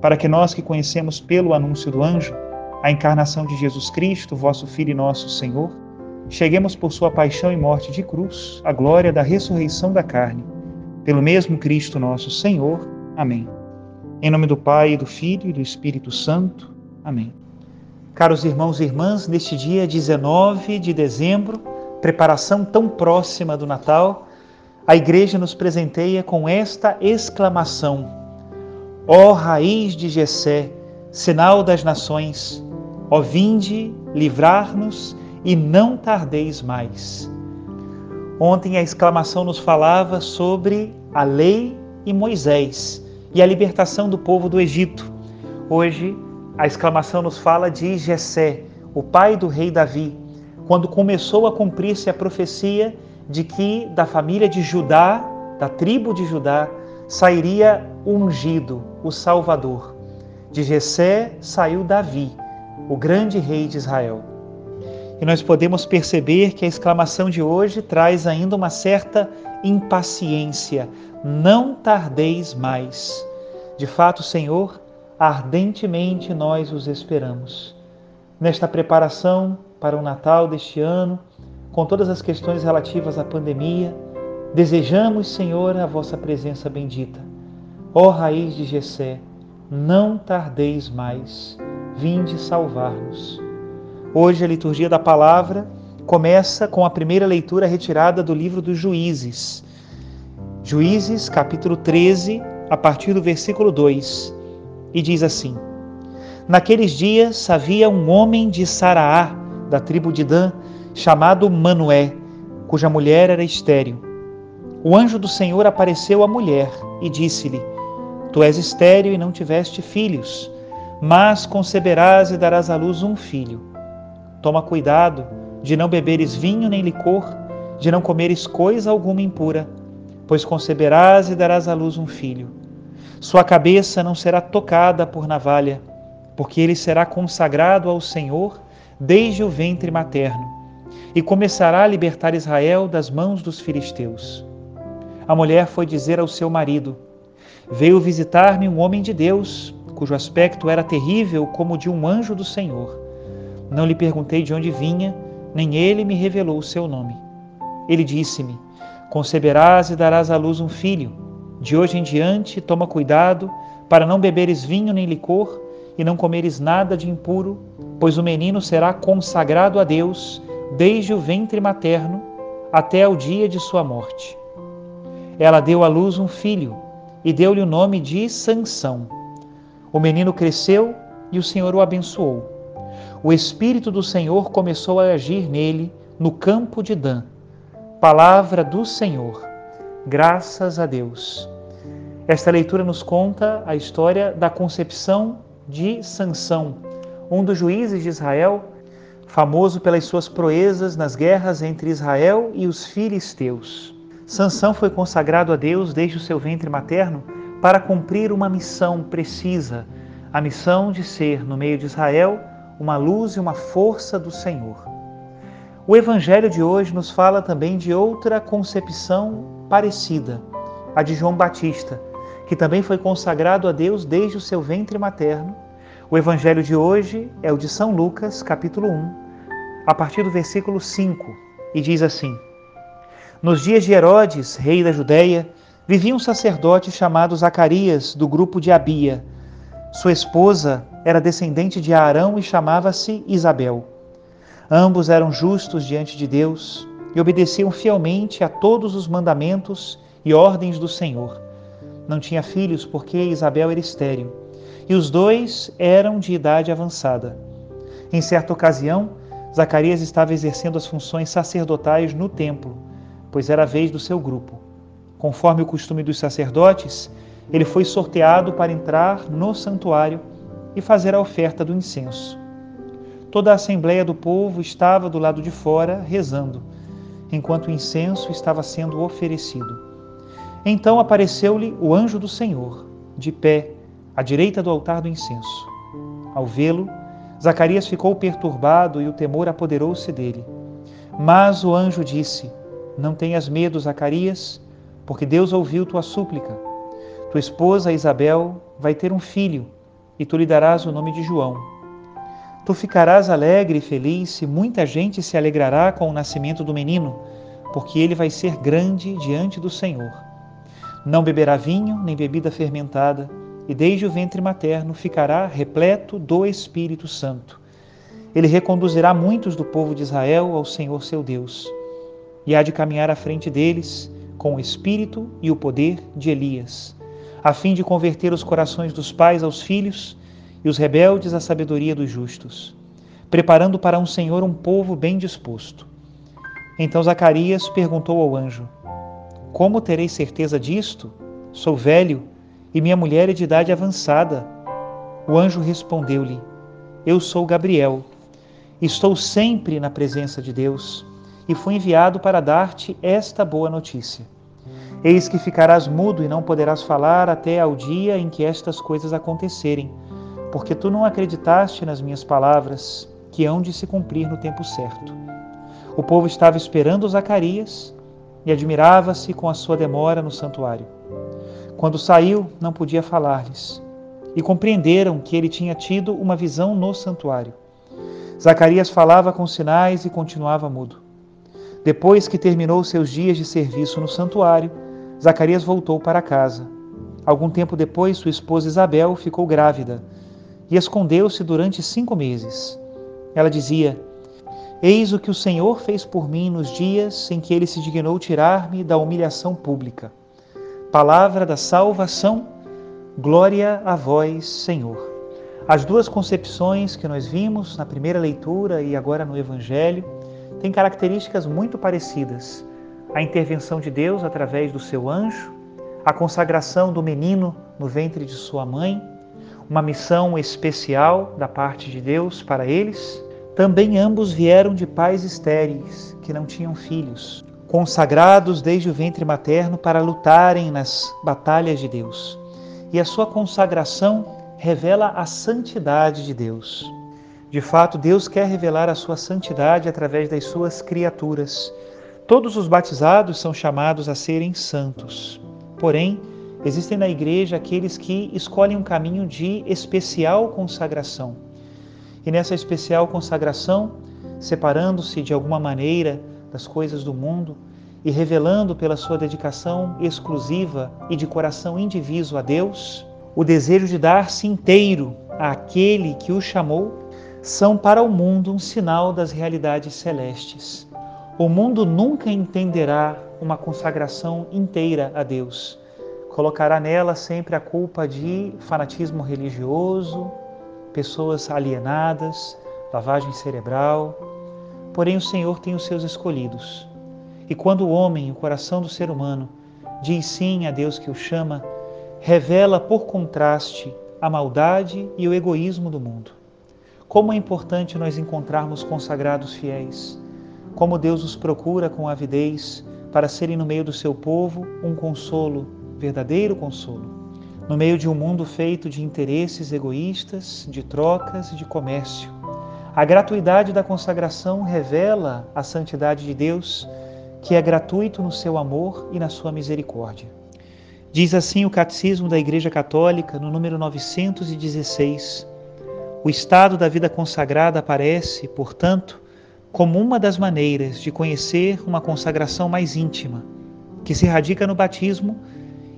para que nós que conhecemos pelo anúncio do anjo a encarnação de Jesus Cristo, vosso Filho e nosso Senhor, cheguemos por sua paixão e morte de cruz à glória da ressurreição da carne. Pelo mesmo Cristo nosso Senhor. Amém. Em nome do Pai, do Filho e do Espírito Santo. Amém. Caros irmãos e irmãs, neste dia 19 de dezembro, preparação tão próxima do Natal, a igreja nos presenteia com esta exclamação: Ó raiz de Jessé, sinal das nações, ó vinde livrar-nos e não tardeis mais. Ontem a exclamação nos falava sobre a lei e Moisés e a libertação do povo do Egito. Hoje a exclamação nos fala de Jessé, o pai do rei Davi, quando começou a cumprir-se a profecia de que da família de Judá, da tribo de Judá, sairia ungido, o Salvador. De Jessé saiu Davi, o grande rei de Israel. E nós podemos perceber que a exclamação de hoje traz ainda uma certa impaciência. Não tardeis mais. De fato, Senhor, ardentemente nós os esperamos. Nesta preparação para o Natal deste ano, com todas as questões relativas à pandemia, desejamos, Senhor, a vossa presença bendita. Ó raiz de Jessé, não tardeis mais, vinde salvar-nos. Hoje a liturgia da palavra começa com a primeira leitura retirada do livro dos Juízes. Juízes, capítulo 13, a partir do versículo 2, e diz assim: Naqueles dias havia um homem de Saraá, da tribo de Dan, chamado Manoé, cuja mulher era estéril. O anjo do Senhor apareceu à mulher e disse-lhe: Tu és estéril e não tiveste filhos, mas conceberás e darás à luz um filho. Toma cuidado de não beberes vinho nem licor, de não comeres coisa alguma impura, pois conceberás e darás à luz um filho. Sua cabeça não será tocada por navalha, porque ele será consagrado ao Senhor desde o ventre materno, e começará a libertar Israel das mãos dos filisteus. A mulher foi dizer ao seu marido: Veio visitar-me um homem de Deus, cujo aspecto era terrível como o de um anjo do Senhor. Não lhe perguntei de onde vinha, nem ele me revelou o seu nome. Ele disse-me: Conceberás e darás à luz um filho. De hoje em diante, toma cuidado para não beberes vinho nem licor e não comeres nada de impuro, pois o menino será consagrado a Deus desde o ventre materno até o dia de sua morte. Ela deu à luz um filho e deu-lhe o nome de Sansão. O menino cresceu e o Senhor o abençoou. O Espírito do Senhor começou a agir nele no campo de Dan. Palavra do Senhor. Graças a Deus. Esta leitura nos conta a história da concepção de Sansão, um dos juízes de Israel, famoso pelas suas proezas nas guerras entre Israel e os filisteus. Sansão foi consagrado a Deus desde o seu ventre materno para cumprir uma missão precisa, a missão de ser, no meio de Israel, uma luz e uma força do Senhor. O Evangelho de hoje nos fala também de outra concepção parecida, a de João Batista, que também foi consagrado a Deus desde o seu ventre materno. O Evangelho de hoje é o de São Lucas, capítulo 1, a partir do versículo 5, e diz assim: Nos dias de Herodes, rei da Judéia, vivia um sacerdote chamado Zacarias, do grupo de Abia. Sua esposa era descendente de Arão e chamava-se Isabel. Ambos eram justos diante de Deus e obedeciam fielmente a todos os mandamentos e ordens do Senhor. Não tinha filhos porque Isabel era estéril, e os dois eram de idade avançada. Em certa ocasião, Zacarias estava exercendo as funções sacerdotais no templo, pois era a vez do seu grupo. Conforme o costume dos sacerdotes, ele foi sorteado para entrar no santuário e fazer a oferta do incenso. Toda a assembleia do povo estava do lado de fora rezando, enquanto o incenso estava sendo oferecido. Então apareceu-lhe o anjo do Senhor, de pé, à direita do altar do incenso. Ao vê-lo, Zacarias ficou perturbado e o temor apoderou-se dele. Mas o anjo disse: Não tenhas medo, Zacarias, porque Deus ouviu tua súplica. Tua esposa Isabel vai ter um filho e tu lhe darás o nome de João. Tu ficarás alegre e feliz e muita gente se alegrará com o nascimento do menino, porque ele vai ser grande diante do Senhor. Não beberá vinho nem bebida fermentada, e desde o ventre materno ficará repleto do Espírito Santo. Ele reconduzirá muitos do povo de Israel ao Senhor seu Deus, e há de caminhar à frente deles com o espírito e o poder de Elias a fim de converter os corações dos pais aos filhos e os rebeldes à sabedoria dos justos, preparando para um Senhor um povo bem disposto. Então Zacarias perguntou ao anjo: Como terei certeza disto? Sou velho e minha mulher é de idade avançada. O anjo respondeu-lhe: Eu sou Gabriel. Estou sempre na presença de Deus e fui enviado para dar-te esta boa notícia. Eis que ficarás mudo e não poderás falar até ao dia em que estas coisas acontecerem, porque tu não acreditaste nas minhas palavras, que hão de se cumprir no tempo certo. O povo estava esperando Zacarias e admirava-se com a sua demora no santuário. Quando saiu, não podia falar-lhes, e compreenderam que ele tinha tido uma visão no santuário. Zacarias falava com sinais e continuava mudo. Depois que terminou seus dias de serviço no santuário, Zacarias voltou para casa. Algum tempo depois, sua esposa Isabel ficou grávida e escondeu-se durante cinco meses. Ela dizia: Eis o que o Senhor fez por mim nos dias em que ele se dignou tirar-me da humilhação pública. Palavra da salvação, glória a vós, Senhor. As duas concepções que nós vimos na primeira leitura e agora no Evangelho têm características muito parecidas a intervenção de Deus através do seu anjo, a consagração do menino no ventre de sua mãe, uma missão especial da parte de Deus para eles. Também ambos vieram de pais estéreis, que não tinham filhos, consagrados desde o ventre materno para lutarem nas batalhas de Deus. E a sua consagração revela a santidade de Deus. De fato, Deus quer revelar a sua santidade através das suas criaturas Todos os batizados são chamados a serem santos. Porém, existem na igreja aqueles que escolhem um caminho de especial consagração. E nessa especial consagração, separando-se de alguma maneira das coisas do mundo e revelando pela sua dedicação exclusiva e de coração indiviso a Deus, o desejo de dar-se inteiro àquele que o chamou, são para o mundo um sinal das realidades celestes. O mundo nunca entenderá uma consagração inteira a Deus. Colocará nela sempre a culpa de fanatismo religioso, pessoas alienadas, lavagem cerebral. Porém, o Senhor tem os seus escolhidos. E quando o homem, o coração do ser humano, diz sim a Deus que o chama, revela por contraste a maldade e o egoísmo do mundo. Como é importante nós encontrarmos consagrados fiéis como Deus os procura com avidez para serem no meio do seu povo um consolo, verdadeiro consolo, no meio de um mundo feito de interesses egoístas, de trocas e de comércio. A gratuidade da consagração revela a santidade de Deus, que é gratuito no seu amor e na sua misericórdia. Diz assim o Catecismo da Igreja Católica, no número 916. O estado da vida consagrada aparece, portanto, como uma das maneiras de conhecer uma consagração mais íntima, que se radica no batismo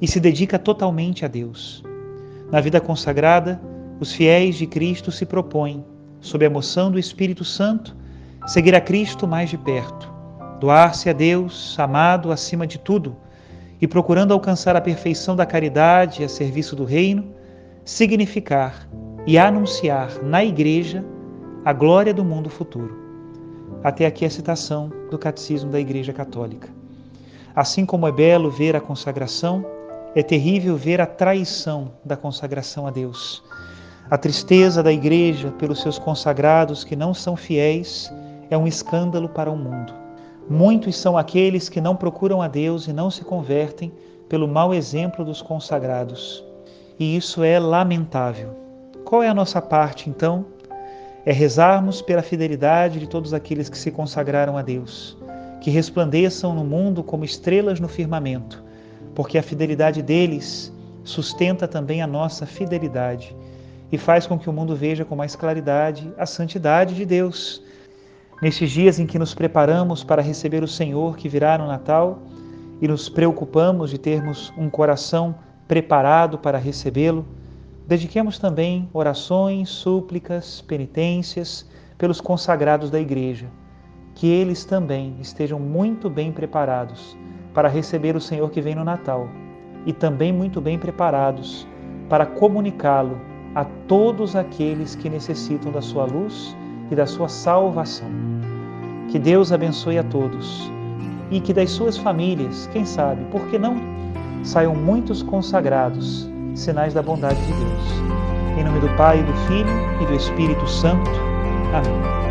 e se dedica totalmente a Deus. Na vida consagrada, os fiéis de Cristo se propõem, sob a emoção do Espírito Santo, seguir a Cristo mais de perto, doar-se a Deus, amado acima de tudo, e procurando alcançar a perfeição da caridade a serviço do Reino, significar e anunciar na Igreja a glória do mundo futuro. Até aqui a citação do Catecismo da Igreja Católica. Assim como é belo ver a consagração, é terrível ver a traição da consagração a Deus. A tristeza da Igreja pelos seus consagrados que não são fiéis é um escândalo para o mundo. Muitos são aqueles que não procuram a Deus e não se convertem pelo mau exemplo dos consagrados. E isso é lamentável. Qual é a nossa parte, então? é rezarmos pela fidelidade de todos aqueles que se consagraram a Deus, que resplandeçam no mundo como estrelas no firmamento, porque a fidelidade deles sustenta também a nossa fidelidade e faz com que o mundo veja com mais claridade a santidade de Deus. Nestes dias em que nos preparamos para receber o Senhor que virá no Natal e nos preocupamos de termos um coração preparado para recebê-lo, Dediquemos também orações, súplicas, penitências pelos consagrados da Igreja, que eles também estejam muito bem preparados para receber o Senhor que vem no Natal e também muito bem preparados para comunicá-lo a todos aqueles que necessitam da sua luz e da sua salvação. Que Deus abençoe a todos e que das suas famílias, quem sabe, por que não, saiam muitos consagrados sinais da bondade de Deus. Em nome do Pai, do Filho e do Espírito Santo. Amém.